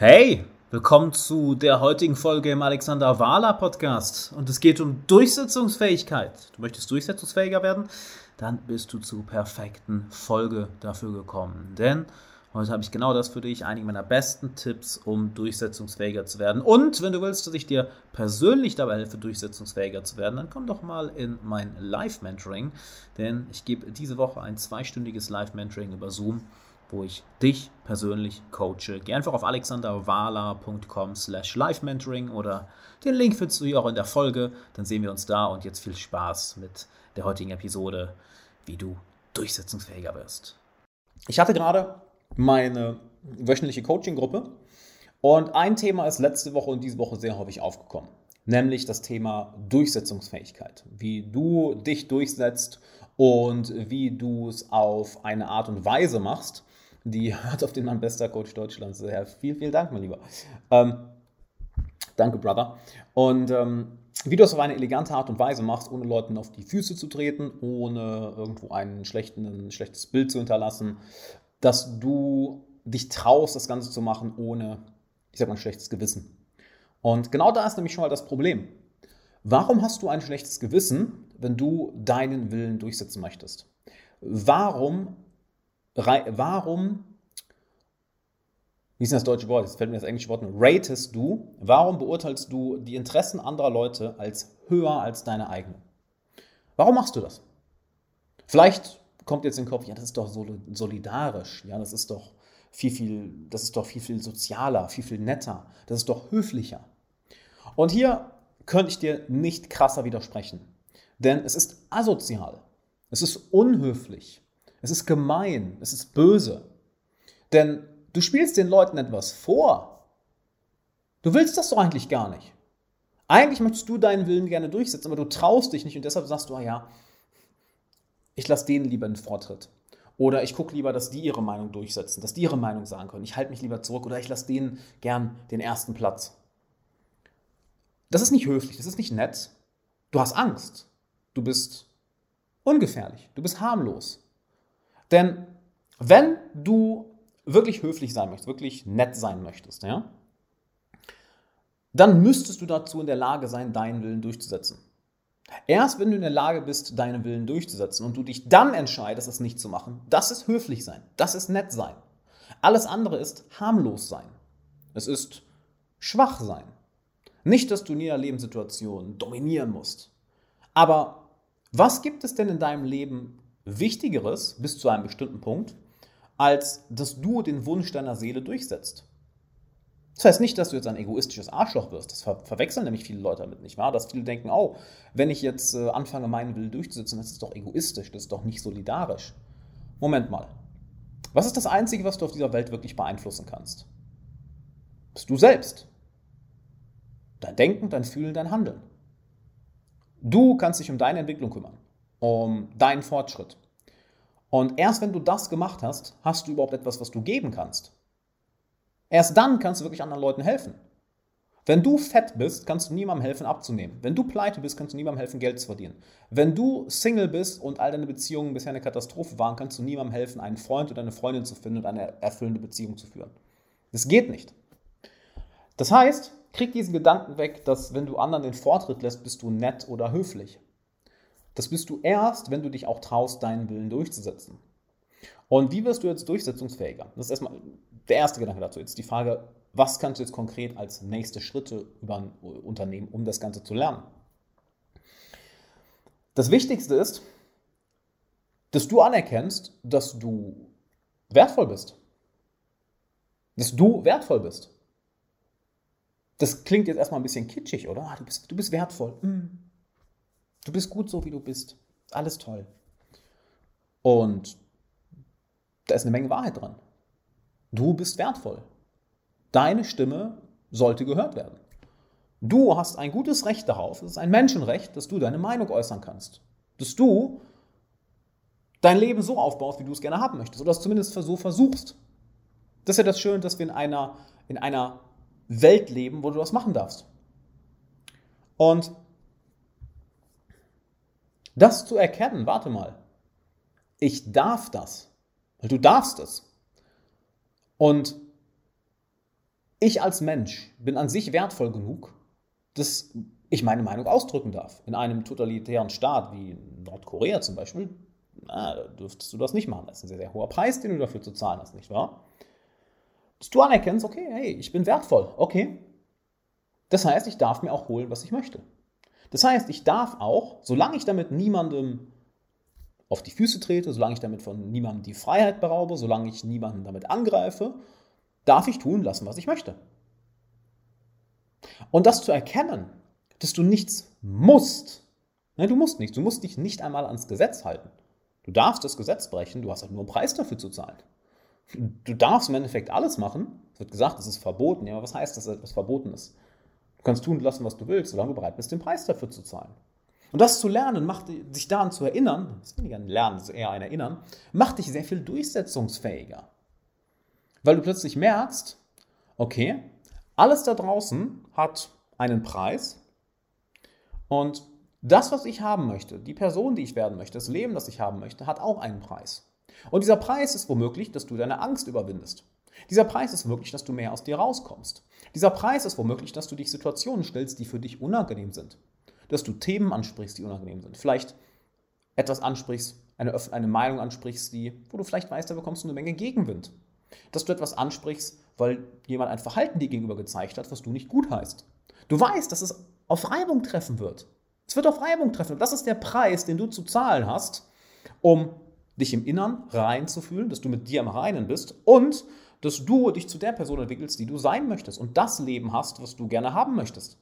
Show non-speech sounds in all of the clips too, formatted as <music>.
Hey, willkommen zu der heutigen Folge im Alexander Wahler Podcast. Und es geht um Durchsetzungsfähigkeit. Du möchtest durchsetzungsfähiger werden? Dann bist du zur perfekten Folge dafür gekommen. Denn heute habe ich genau das für dich, einige meiner besten Tipps, um durchsetzungsfähiger zu werden. Und wenn du willst, dass ich dir persönlich dabei helfe, durchsetzungsfähiger zu werden, dann komm doch mal in mein Live-Mentoring. Denn ich gebe diese Woche ein zweistündiges Live-Mentoring über Zoom wo ich dich persönlich coache. Geh einfach auf alexanderwala.com slash live-mentoring oder den Link findest du hier auch in der Folge. Dann sehen wir uns da und jetzt viel Spaß mit der heutigen Episode, wie du durchsetzungsfähiger wirst. Ich hatte gerade meine wöchentliche Coaching-Gruppe und ein Thema ist letzte Woche und diese Woche sehr häufig aufgekommen, nämlich das Thema Durchsetzungsfähigkeit. Wie du dich durchsetzt und wie du es auf eine Art und Weise machst, die hört auf den Mann bester Coach Deutschlands. Ja, vielen, vielen Dank, mein Lieber. Ähm, danke, Brother. Und ähm, wie du es auf eine elegante Art und Weise machst, ohne Leuten auf die Füße zu treten, ohne irgendwo ein, schlechtes Bild zu hinterlassen, dass du dich traust, das Ganze zu machen, ohne, ich sag mal, ein schlechtes Gewissen. Und genau da ist nämlich schon mal das Problem. Warum hast du ein schlechtes Gewissen, wenn du deinen Willen durchsetzen möchtest? Warum warum, wie ist denn das deutsche Wort? Jetzt fällt mir das englische Wort nur. Ratest du, warum beurteilst du die Interessen anderer Leute als höher als deine eigenen? Warum machst du das? Vielleicht kommt jetzt in den Kopf, ja, das ist doch solidarisch, ja, das ist doch viel, viel, das ist doch viel, viel sozialer, viel, viel netter, das ist doch höflicher. Und hier könnte ich dir nicht krasser widersprechen, denn es ist asozial, es ist unhöflich, es ist gemein, es ist böse. Denn du spielst den Leuten etwas vor. Du willst das doch eigentlich gar nicht. Eigentlich möchtest du deinen Willen gerne durchsetzen, aber du traust dich nicht und deshalb sagst du, ah ja, ich lasse denen lieber den Vortritt. Oder ich gucke lieber, dass die ihre Meinung durchsetzen, dass die ihre Meinung sagen können. Ich halte mich lieber zurück oder ich lasse denen gern den ersten Platz. Das ist nicht höflich, das ist nicht nett. Du hast Angst. Du bist ungefährlich, du bist harmlos. Denn wenn du wirklich höflich sein möchtest, wirklich nett sein möchtest, ja, dann müsstest du dazu in der Lage sein, deinen Willen durchzusetzen. Erst wenn du in der Lage bist, deinen Willen durchzusetzen und du dich dann entscheidest, es nicht zu machen, das ist höflich sein, das ist nett sein. Alles andere ist harmlos sein. Es ist schwach sein. Nicht, dass du in jeder Lebenssituation dominieren musst. Aber was gibt es denn in deinem Leben Wichtigeres bis zu einem bestimmten Punkt, als dass du den Wunsch deiner Seele durchsetzt. Das heißt nicht, dass du jetzt ein egoistisches Arschloch wirst. Das ver verwechseln nämlich viele Leute damit, nicht wahr? Dass viele denken, oh, wenn ich jetzt äh, anfange, meinen Willen durchzusetzen, das ist doch egoistisch, das ist doch nicht solidarisch. Moment mal. Was ist das Einzige, was du auf dieser Welt wirklich beeinflussen kannst? Bist du selbst. Dein Denken, dein Fühlen, dein Handeln. Du kannst dich um deine Entwicklung kümmern um deinen Fortschritt. Und erst wenn du das gemacht hast, hast du überhaupt etwas, was du geben kannst. Erst dann kannst du wirklich anderen Leuten helfen. Wenn du fett bist, kannst du niemandem helfen abzunehmen. Wenn du pleite bist, kannst du niemandem helfen Geld zu verdienen. Wenn du Single bist und all deine Beziehungen bisher eine Katastrophe waren, kannst du niemandem helfen, einen Freund oder eine Freundin zu finden und eine erfüllende Beziehung zu führen. Das geht nicht. Das heißt, krieg diesen Gedanken weg, dass wenn du anderen den Vortritt lässt, bist du nett oder höflich. Das bist du erst, wenn du dich auch traust, deinen Willen durchzusetzen. Und wie wirst du jetzt durchsetzungsfähiger? Das ist erstmal der erste Gedanke dazu. Jetzt die Frage, was kannst du jetzt konkret als nächste Schritte über unternehmen, um das Ganze zu lernen? Das Wichtigste ist, dass du anerkennst, dass du wertvoll bist. Dass du wertvoll bist. Das klingt jetzt erstmal ein bisschen kitschig, oder? Ah, du, bist, du bist wertvoll. Mm. Du bist gut so, wie du bist. Alles toll. Und da ist eine Menge Wahrheit dran. Du bist wertvoll. Deine Stimme sollte gehört werden. Du hast ein gutes Recht darauf, es ist ein Menschenrecht, dass du deine Meinung äußern kannst. Dass du dein Leben so aufbaust, wie du es gerne haben möchtest. Oder es zumindest so versuchst. Das ist ja das Schöne, dass wir in einer, in einer Welt leben, wo du das machen darfst. Und das zu erkennen, warte mal, ich darf das, weil du darfst es. Und ich als Mensch bin an sich wertvoll genug, dass ich meine Meinung ausdrücken darf. In einem totalitären Staat wie Nordkorea zum Beispiel, na, da dürftest du das nicht machen. Das ist ein sehr, sehr hoher Preis, den du dafür zu zahlen hast, nicht wahr? Dass du anerkennst, okay, hey, ich bin wertvoll, okay. Das heißt, ich darf mir auch holen, was ich möchte. Das heißt, ich darf auch, solange ich damit niemandem auf die Füße trete, solange ich damit von niemandem die Freiheit beraube, solange ich niemanden damit angreife, darf ich tun lassen, was ich möchte. Und das zu erkennen, dass du nichts musst, ne, du musst nichts, du musst dich nicht einmal ans Gesetz halten. Du darfst das Gesetz brechen, du hast halt nur einen Preis dafür zu zahlen. Du darfst im Endeffekt alles machen. Es wird gesagt, es ist verboten. Ja, aber was heißt, dass etwas verboten ist? Du kannst tun lassen, was du willst, solange du bereit bist, den Preis dafür zu zahlen. Und das zu lernen, macht sich daran zu erinnern, das ist weniger ein Lernen, das ist eher ein Erinnern, macht dich sehr viel durchsetzungsfähiger. Weil du plötzlich merkst, okay, alles da draußen hat einen Preis und das, was ich haben möchte, die Person, die ich werden möchte, das Leben, das ich haben möchte, hat auch einen Preis. Und dieser Preis ist womöglich, dass du deine Angst überwindest. Dieser Preis ist womöglich, dass du mehr aus dir rauskommst. Dieser Preis ist womöglich, dass du dich Situationen stellst, die für dich unangenehm sind. Dass du Themen ansprichst, die unangenehm sind. Vielleicht etwas ansprichst, eine, eine Meinung ansprichst, die, wo du vielleicht weißt, da bekommst du eine Menge Gegenwind. Dass du etwas ansprichst, weil jemand ein Verhalten dir gegenüber gezeigt hat, was du nicht gut heißt. Du weißt, dass es auf Reibung treffen wird. Es wird auf Reibung treffen. Und das ist der Preis, den du zu zahlen hast, um dich im Innern rein zu fühlen, dass du mit dir im Reinen bist und dass du dich zu der Person entwickelst, die du sein möchtest und das Leben hast, was du gerne haben möchtest.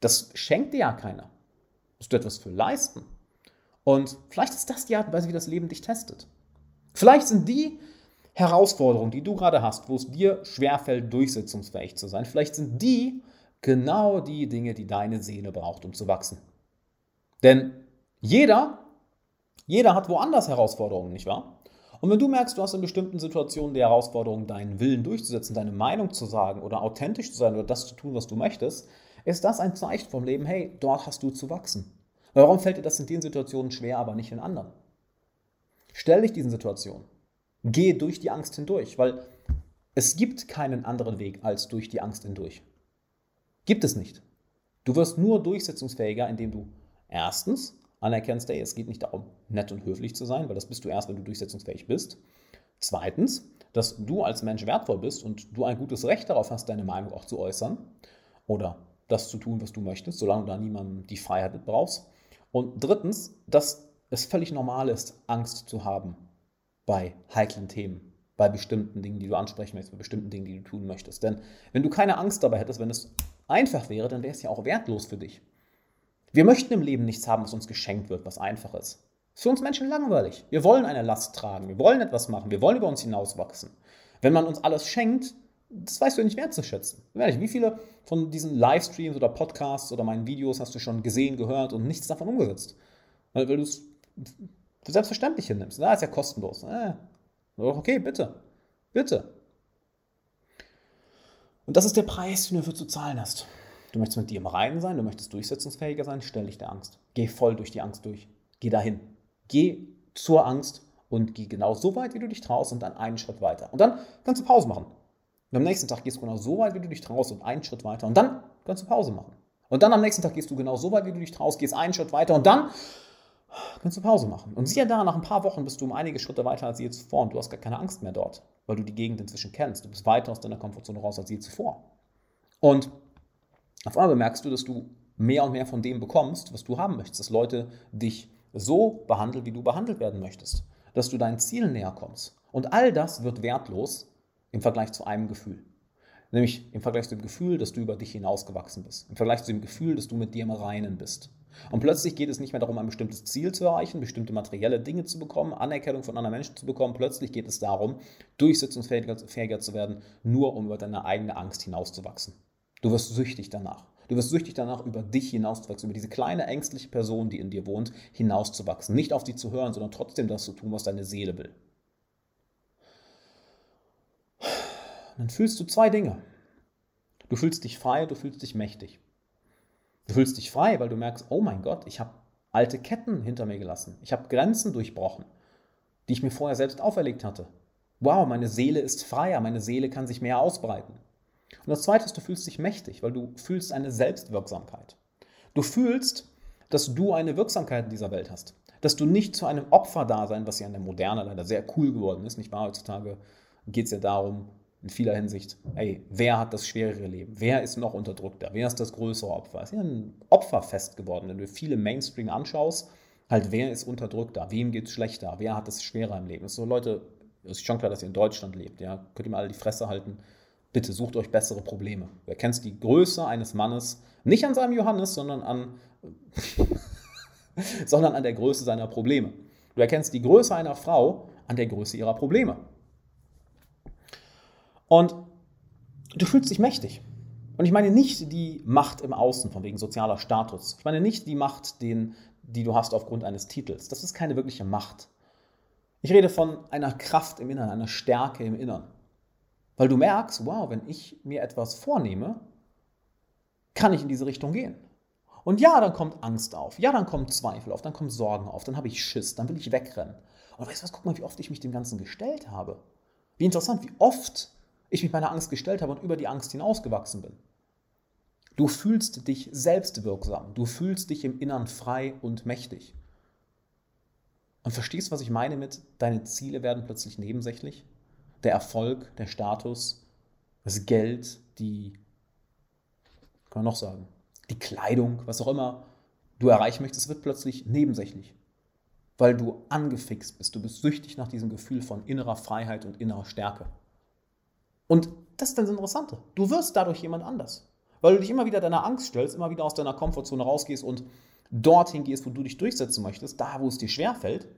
Das schenkt dir ja keiner. Musst du etwas für leisten. Und vielleicht ist das die Art und Weise, wie das Leben dich testet. Vielleicht sind die Herausforderungen, die du gerade hast, wo es dir schwerfällt, durchsetzungsfähig zu sein, vielleicht sind die genau die Dinge, die deine Seele braucht, um zu wachsen. Denn jeder, jeder hat woanders Herausforderungen, nicht wahr? Und wenn du merkst, du hast in bestimmten Situationen die Herausforderung, deinen Willen durchzusetzen, deine Meinung zu sagen oder authentisch zu sein oder das zu tun, was du möchtest, ist das ein Zeichen vom Leben, hey, dort hast du zu wachsen. Warum fällt dir das in den Situationen schwer, aber nicht in anderen? Stell dich diesen Situationen. Geh durch die Angst hindurch, weil es gibt keinen anderen Weg als durch die Angst hindurch. Gibt es nicht. Du wirst nur durchsetzungsfähiger, indem du erstens anerkennst, hey, es geht nicht darum, nett und höflich zu sein, weil das bist du erst, wenn du durchsetzungsfähig bist. Zweitens, dass du als Mensch wertvoll bist und du ein gutes Recht darauf hast, deine Meinung auch zu äußern oder das zu tun, was du möchtest, solange du da niemandem die Freiheit brauchst. Und drittens, dass es völlig normal ist, Angst zu haben bei heiklen Themen, bei bestimmten Dingen, die du ansprechen möchtest, bei bestimmten Dingen, die du tun möchtest. Denn wenn du keine Angst dabei hättest, wenn es einfach wäre, dann wäre es ja auch wertlos für dich. Wir möchten im Leben nichts haben, was uns geschenkt wird, was einfach ist. ist für uns Menschen langweilig. Wir wollen eine Last tragen, wir wollen etwas machen, wir wollen über uns hinauswachsen. Wenn man uns alles schenkt, das weißt du nicht wertzuschätzen. Wie viele von diesen Livestreams oder Podcasts oder meinen Videos hast du schon gesehen, gehört und nichts davon umgesetzt? Weil, weil du es für selbstverständlich hinnimmst. Da ist ja kostenlos. Äh, okay, bitte. Bitte. Und das ist der Preis, den du dafür zu zahlen hast. Du möchtest mit dir im Reinen sein, du möchtest durchsetzungsfähiger sein, stell dich der Angst. Geh voll durch die Angst durch. Geh dahin. Geh zur Angst und geh genau so weit, wie du dich traust und dann einen Schritt weiter. Und dann kannst du Pause machen. Und am nächsten Tag gehst du genau so weit, wie du dich traust und einen Schritt weiter. Und dann kannst du Pause machen. Und dann am nächsten Tag gehst du genau so weit, wie du dich traust, gehst einen Schritt weiter und dann kannst du Pause machen. Und siehe da, nach ein paar Wochen bist du um einige Schritte weiter als je zuvor und du hast gar keine Angst mehr dort, weil du die Gegend inzwischen kennst. Du bist weiter aus deiner Komfortzone raus als je zuvor. Und auf einmal merkst du, dass du mehr und mehr von dem bekommst, was du haben möchtest, dass Leute dich so behandeln, wie du behandelt werden möchtest, dass du deinen Zielen näher kommst. Und all das wird wertlos im Vergleich zu einem Gefühl. Nämlich im Vergleich zu dem Gefühl, dass du über dich hinausgewachsen bist. Im Vergleich zu dem Gefühl, dass du mit dir im Reinen bist. Und plötzlich geht es nicht mehr darum, ein bestimmtes Ziel zu erreichen, bestimmte materielle Dinge zu bekommen, Anerkennung von anderen Menschen zu bekommen. Plötzlich geht es darum, durchsetzungsfähiger zu werden, nur um über deine eigene Angst hinauszuwachsen. Du wirst süchtig danach. Du wirst süchtig danach, über dich hinauszuwachsen, über diese kleine ängstliche Person, die in dir wohnt, hinauszuwachsen. Nicht auf sie zu hören, sondern trotzdem das zu tun, was deine Seele will. Dann fühlst du zwei Dinge. Du fühlst dich frei, du fühlst dich mächtig. Du fühlst dich frei, weil du merkst, oh mein Gott, ich habe alte Ketten hinter mir gelassen. Ich habe Grenzen durchbrochen, die ich mir vorher selbst auferlegt hatte. Wow, meine Seele ist freier, meine Seele kann sich mehr ausbreiten. Und das Zweite ist, du fühlst dich mächtig, weil du fühlst eine Selbstwirksamkeit. Du fühlst, dass du eine Wirksamkeit in dieser Welt hast. Dass du nicht zu einem Opfer da sein, was ja in der Moderne leider sehr cool geworden ist, nicht wahr? Heutzutage geht es ja darum, in vieler Hinsicht, ey, wer hat das schwerere Leben? Wer ist noch unterdrückter? Wer ist das größere Opfer? Es ist ja ein Opferfest geworden, wenn du viele Mainstream anschaust, halt, wer ist unterdrückter? Wem geht es schlechter? Wer hat es schwerer im Leben? Es ist so, Leute, es ist schon klar, dass ihr in Deutschland lebt, ja, könnt ihr mal alle die Fresse halten. Bitte sucht euch bessere Probleme. Du erkennst die Größe eines Mannes nicht an seinem Johannes, sondern an, <laughs> sondern an der Größe seiner Probleme. Du erkennst die Größe einer Frau an der Größe ihrer Probleme. Und du fühlst dich mächtig. Und ich meine nicht die Macht im Außen, von wegen sozialer Status. Ich meine nicht die Macht, den, die du hast aufgrund eines Titels. Das ist keine wirkliche Macht. Ich rede von einer Kraft im Innern, einer Stärke im Innern. Weil du merkst, wow, wenn ich mir etwas vornehme, kann ich in diese Richtung gehen. Und ja, dann kommt Angst auf. Ja, dann kommt Zweifel auf. Dann kommen Sorgen auf. Dann habe ich Schiss. Dann will ich wegrennen. Und weißt du was? Guck mal, wie oft ich mich dem Ganzen gestellt habe. Wie interessant, wie oft ich mich meiner Angst gestellt habe und über die Angst hinausgewachsen bin. Du fühlst dich selbstwirksam. Du fühlst dich im Innern frei und mächtig. Und verstehst, was ich meine mit, deine Ziele werden plötzlich nebensächlich? Der Erfolg, der Status, das Geld, die, kann man noch sagen, die Kleidung, was auch immer du erreichen möchtest, wird plötzlich nebensächlich. Weil du angefixt bist. Du bist süchtig nach diesem Gefühl von innerer Freiheit und innerer Stärke. Und das ist das Interessante. Du wirst dadurch jemand anders. Weil du dich immer wieder deiner Angst stellst, immer wieder aus deiner Komfortzone rausgehst und dorthin gehst, wo du dich durchsetzen möchtest, da wo es dir schwerfällt.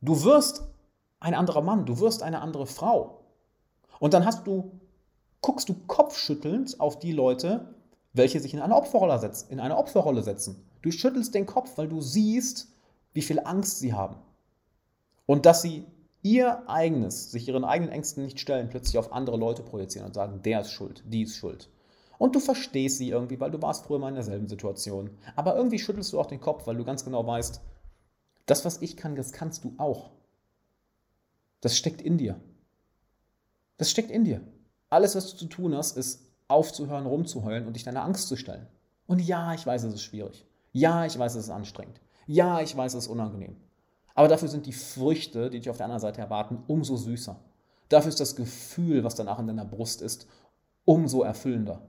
Du wirst ein anderer Mann, du wirst eine andere Frau. Und dann hast du, guckst du kopfschüttelnd auf die Leute, welche sich in eine Opferrolle setzen. In eine Opferrolle setzen. Du schüttelst den Kopf, weil du siehst, wie viel Angst sie haben. Und dass sie ihr eigenes, sich ihren eigenen Ängsten nicht stellen, plötzlich auf andere Leute projizieren und sagen, der ist schuld, die ist schuld. Und du verstehst sie irgendwie, weil du warst früher mal in derselben Situation. Aber irgendwie schüttelst du auch den Kopf, weil du ganz genau weißt, das, was ich kann, das kannst du auch. Das steckt in dir. Das steckt in dir. Alles, was du zu tun hast, ist aufzuhören, rumzuheulen und dich deiner Angst zu stellen. Und ja, ich weiß, es ist schwierig. Ja, ich weiß, es ist anstrengend. Ja, ich weiß, es ist unangenehm. Aber dafür sind die Früchte, die dich auf der anderen Seite erwarten, umso süßer. Dafür ist das Gefühl, was danach in deiner Brust ist, umso erfüllender.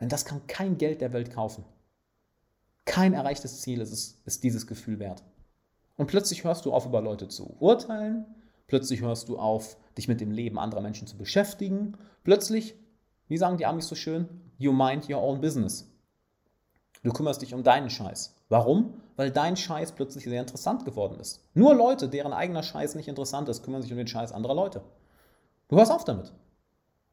Denn das kann kein Geld der Welt kaufen. Kein erreichtes Ziel ist, ist dieses Gefühl wert. Und plötzlich hörst du auf, über Leute zu urteilen. Plötzlich hörst du auf, dich mit dem Leben anderer Menschen zu beschäftigen. Plötzlich, wie sagen die Amis so schön, you mind your own business. Du kümmerst dich um deinen Scheiß. Warum? Weil dein Scheiß plötzlich sehr interessant geworden ist. Nur Leute, deren eigener Scheiß nicht interessant ist, kümmern sich um den Scheiß anderer Leute. Du hörst auf damit.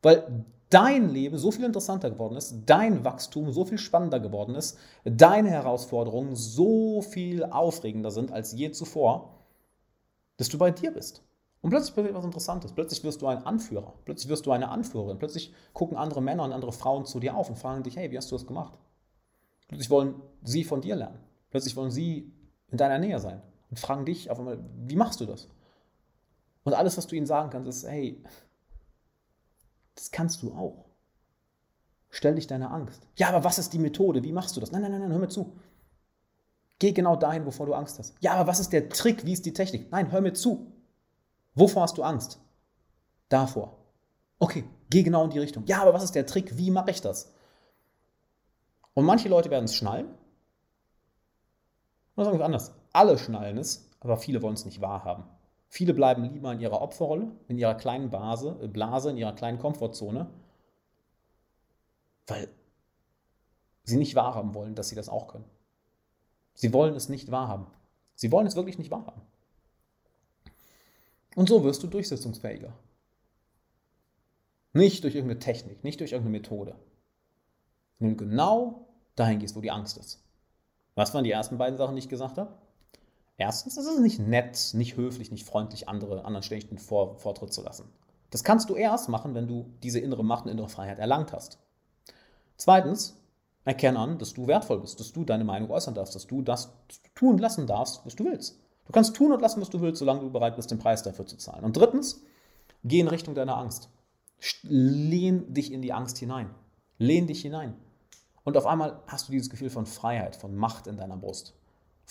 Weil dein Leben so viel interessanter geworden ist, dein Wachstum so viel spannender geworden ist, deine Herausforderungen so viel aufregender sind als je zuvor, dass du bei dir bist. Und plötzlich passiert was Interessantes. Plötzlich wirst du ein Anführer. Plötzlich wirst du eine Anführerin. Plötzlich gucken andere Männer und andere Frauen zu dir auf und fragen dich, hey, wie hast du das gemacht? Plötzlich wollen sie von dir lernen. Plötzlich wollen sie in deiner Nähe sein und fragen dich auf einmal, wie machst du das? Und alles, was du ihnen sagen kannst, ist, hey, das kannst du auch. Stell dich deiner Angst. Ja, aber was ist die Methode? Wie machst du das? Nein, nein, nein, nein hör mir zu. Geh genau dahin, wovor du Angst hast. Ja, aber was ist der Trick? Wie ist die Technik? Nein, hör mir zu. Wovor hast du Angst? Davor. Okay, geh genau in die Richtung. Ja, aber was ist der Trick? Wie mache ich das? Und manche Leute werden es schnallen. Oder sagen wir anders. Alle schnallen es, aber viele wollen es nicht wahrhaben. Viele bleiben lieber in ihrer Opferrolle, in ihrer kleinen Base, äh, Blase, in ihrer kleinen Komfortzone, weil sie nicht wahrhaben wollen, dass sie das auch können. Sie wollen es nicht wahrhaben. Sie wollen es wirklich nicht wahrhaben. Und so wirst du durchsetzungsfähiger. Nicht durch irgendeine Technik, nicht durch irgendeine Methode. Wenn du genau dahin gehst, wo die Angst ist. Was waren die ersten beiden Sachen, die ich gesagt habe? Erstens ist es nicht nett, nicht höflich, nicht freundlich, andere, anderen ständig den Vor Vortritt zu lassen. Das kannst du erst machen, wenn du diese innere Macht und innere Freiheit erlangt hast. Zweitens, erkenne an, dass du wertvoll bist, dass du deine Meinung äußern darfst, dass du das tun lassen darfst, was du willst. Du kannst tun und lassen, was du willst, solange du bereit bist, den Preis dafür zu zahlen. Und drittens, geh in Richtung deiner Angst. Lehn dich in die Angst hinein. Lehn dich hinein. Und auf einmal hast du dieses Gefühl von Freiheit, von Macht in deiner Brust,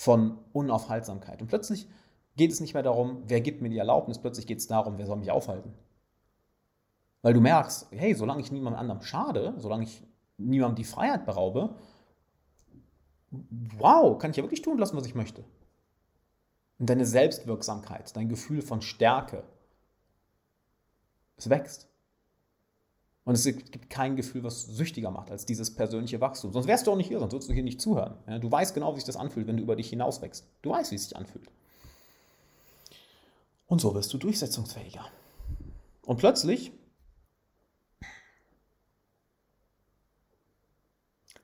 von Unaufhaltsamkeit. Und plötzlich geht es nicht mehr darum, wer gibt mir die Erlaubnis, plötzlich geht es darum, wer soll mich aufhalten. Weil du merkst, hey, solange ich niemandem anderem schade, solange ich niemandem die Freiheit beraube, wow, kann ich ja wirklich tun lassen, was ich möchte. Und deine Selbstwirksamkeit, dein Gefühl von Stärke, es wächst. Und es gibt kein Gefühl, was süchtiger macht als dieses persönliche Wachstum. Sonst wärst du auch nicht hier, sonst würdest du hier nicht zuhören. du weißt genau, wie sich das anfühlt, wenn du über dich hinauswächst. Du weißt, wie es sich anfühlt. Und so wirst du durchsetzungsfähiger. Und plötzlich,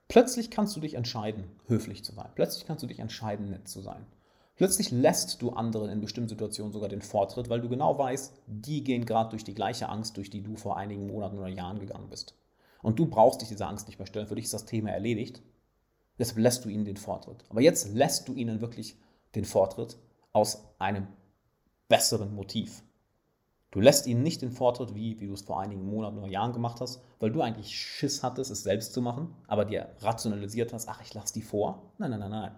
plötzlich kannst du dich entscheiden, höflich zu sein. Plötzlich kannst du dich entscheiden, nett zu sein. Plötzlich lässt du anderen in bestimmten Situationen sogar den Vortritt, weil du genau weißt, die gehen gerade durch die gleiche Angst, durch die du vor einigen Monaten oder Jahren gegangen bist. Und du brauchst dich dieser Angst nicht mehr stellen. Für dich ist das Thema erledigt. Deshalb lässt du ihnen den Vortritt. Aber jetzt lässt du ihnen wirklich den Vortritt aus einem besseren Motiv. Du lässt ihnen nicht den Vortritt, wie, wie du es vor einigen Monaten oder Jahren gemacht hast, weil du eigentlich Schiss hattest, es selbst zu machen, aber dir rationalisiert hast, ach, ich lasse die vor. Nein, nein, nein, nein.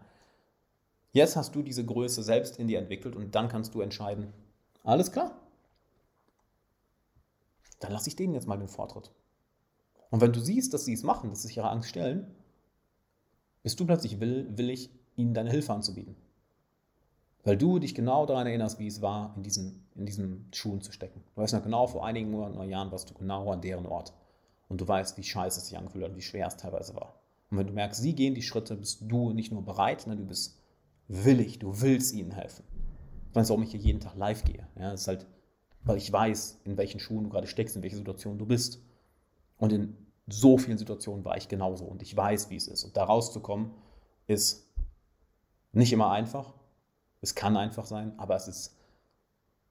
Jetzt hast du diese Größe selbst in dir entwickelt und dann kannst du entscheiden, alles klar. Dann lasse ich denen jetzt mal den Vortritt. Und wenn du siehst, dass sie es machen, dass sie sich ihrer Angst stellen, bist du plötzlich will, willig, ihnen deine Hilfe anzubieten. Weil du dich genau daran erinnerst, wie es war, in diesen, in diesen Schuhen zu stecken. Du weißt noch genau, vor einigen Monaten oder Jahren warst du genau an deren Ort. Und du weißt, wie scheiße es sich angefühlt hat und wie schwer es teilweise war. Und wenn du merkst, sie gehen die Schritte, bist du nicht nur bereit, sondern du bist willig, du willst ihnen helfen. Du weißt, warum ich hier jeden Tag live gehe. Ja, das ist halt, weil ich weiß, in welchen Schuhen du gerade steckst, in welcher Situation du bist. Und in so vielen Situationen war ich genauso und ich weiß, wie es ist. Und da rauszukommen, ist nicht immer einfach. Es kann einfach sein, aber es ist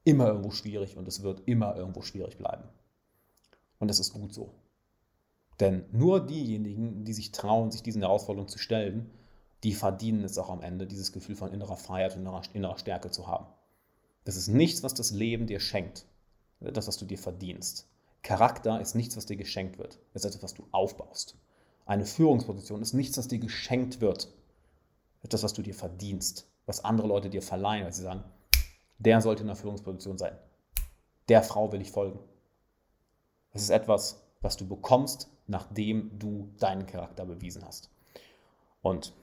immer irgendwo schwierig und es wird immer irgendwo schwierig bleiben. Und das ist gut so. Denn nur diejenigen, die sich trauen, sich diesen Herausforderungen zu stellen, die verdienen es auch am Ende, dieses Gefühl von innerer Freiheit und innerer, innerer Stärke zu haben. Das ist nichts, was das Leben dir schenkt. Das, was du dir verdienst. Charakter ist nichts, was dir geschenkt wird. Es ist etwas, was du aufbaust. Eine Führungsposition ist nichts, was dir geschenkt wird. Etwas, was du dir verdienst. Was andere Leute dir verleihen, weil sie sagen, der sollte in einer Führungsposition sein. Der Frau will ich folgen. Es ist etwas, was du bekommst, nachdem du deinen Charakter bewiesen hast. Und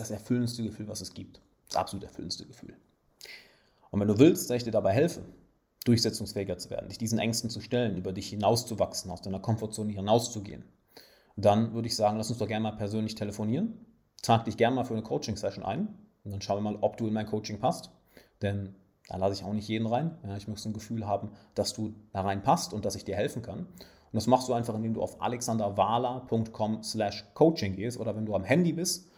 das erfüllendste Gefühl, was es gibt. Das absolut erfüllendste Gefühl. Und wenn du willst, dass ich dir dabei helfe, durchsetzungsfähiger zu werden, dich diesen Ängsten zu stellen, über dich hinauszuwachsen, aus deiner Komfortzone hinauszugehen, dann würde ich sagen, lass uns doch gerne mal persönlich telefonieren. Trag dich gerne mal für eine Coaching-Session ein und dann schauen wir mal, ob du in mein Coaching passt. Denn da lasse ich auch nicht jeden rein. Ja, ich möchte ein Gefühl haben, dass du da reinpasst und dass ich dir helfen kann. Und das machst du einfach, indem du auf alexanderwala.com slash coaching gehst oder wenn du am Handy bist,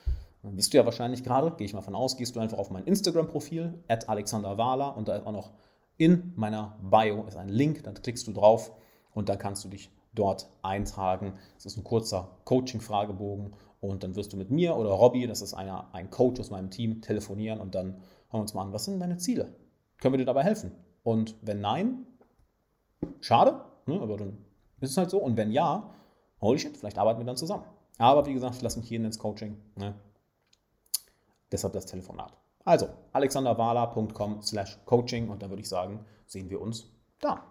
dann bist du ja wahrscheinlich gerade, gehe ich mal von aus, gehst du einfach auf mein Instagram-Profil, at alexanderwala und da ist auch noch in meiner Bio ist ein Link, dann klickst du drauf und dann kannst du dich dort eintragen. Das ist ein kurzer Coaching-Fragebogen und dann wirst du mit mir oder Robby, das ist einer, ein Coach aus meinem Team, telefonieren und dann hören wir uns mal an, was sind deine Ziele? Können wir dir dabei helfen? Und wenn nein, schade, ne, aber dann ist es halt so. Und wenn ja, holy shit, vielleicht arbeiten wir dann zusammen. Aber wie gesagt, ich lasse mich jeden ins Coaching. Ne? Deshalb das Telefonat. Also, alexanderwala.com slash coaching und dann würde ich sagen, sehen wir uns da.